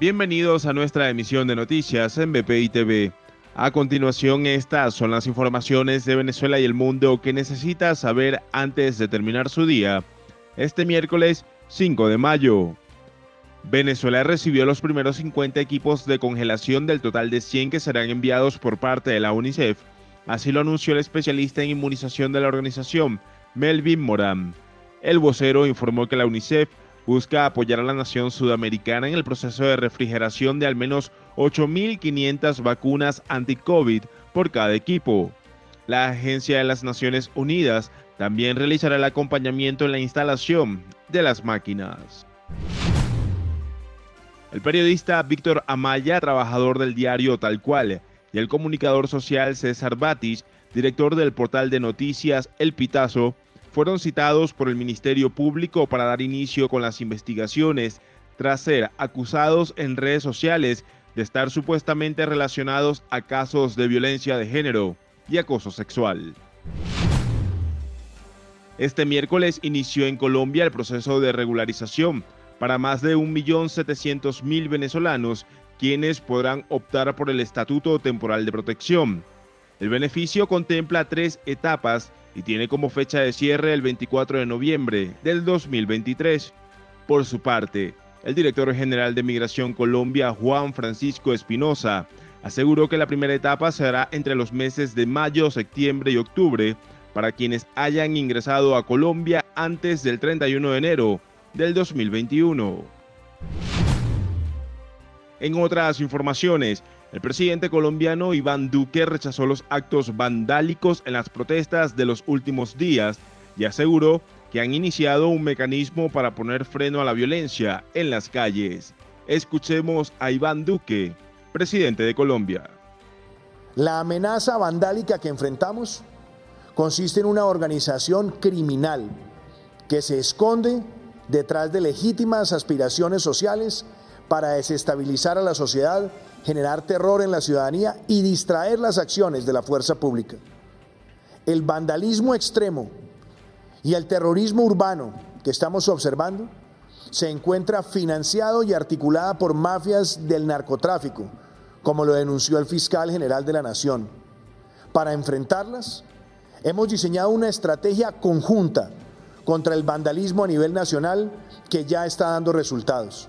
Bienvenidos a nuestra emisión de noticias en BPI TV. A continuación, estas son las informaciones de Venezuela y el mundo que necesita saber antes de terminar su día. Este miércoles 5 de mayo. Venezuela recibió los primeros 50 equipos de congelación del total de 100 que serán enviados por parte de la UNICEF. Así lo anunció el especialista en inmunización de la organización, Melvin Morán. El vocero informó que la UNICEF busca apoyar a la nación sudamericana en el proceso de refrigeración de al menos 8.500 vacunas anti-COVID por cada equipo. La Agencia de las Naciones Unidas también realizará el acompañamiento en la instalación de las máquinas. El periodista Víctor Amaya, trabajador del diario Tal Cual, y el comunicador social César Batis, director del portal de noticias El Pitazo, fueron citados por el Ministerio Público para dar inicio con las investigaciones tras ser acusados en redes sociales de estar supuestamente relacionados a casos de violencia de género y acoso sexual. Este miércoles inició en Colombia el proceso de regularización para más de 1.700.000 venezolanos quienes podrán optar por el Estatuto Temporal de Protección. El beneficio contempla tres etapas y tiene como fecha de cierre el 24 de noviembre del 2023. Por su parte, el director general de Migración Colombia, Juan Francisco Espinosa, aseguró que la primera etapa será entre los meses de mayo, septiembre y octubre para quienes hayan ingresado a Colombia antes del 31 de enero del 2021. En otras informaciones, el presidente colombiano Iván Duque rechazó los actos vandálicos en las protestas de los últimos días y aseguró que han iniciado un mecanismo para poner freno a la violencia en las calles. Escuchemos a Iván Duque, presidente de Colombia. La amenaza vandálica que enfrentamos consiste en una organización criminal que se esconde detrás de legítimas aspiraciones sociales para desestabilizar a la sociedad generar terror en la ciudadanía y distraer las acciones de la fuerza pública. El vandalismo extremo y el terrorismo urbano que estamos observando se encuentra financiado y articulada por mafias del narcotráfico, como lo denunció el fiscal general de la Nación. Para enfrentarlas, hemos diseñado una estrategia conjunta contra el vandalismo a nivel nacional que ya está dando resultados.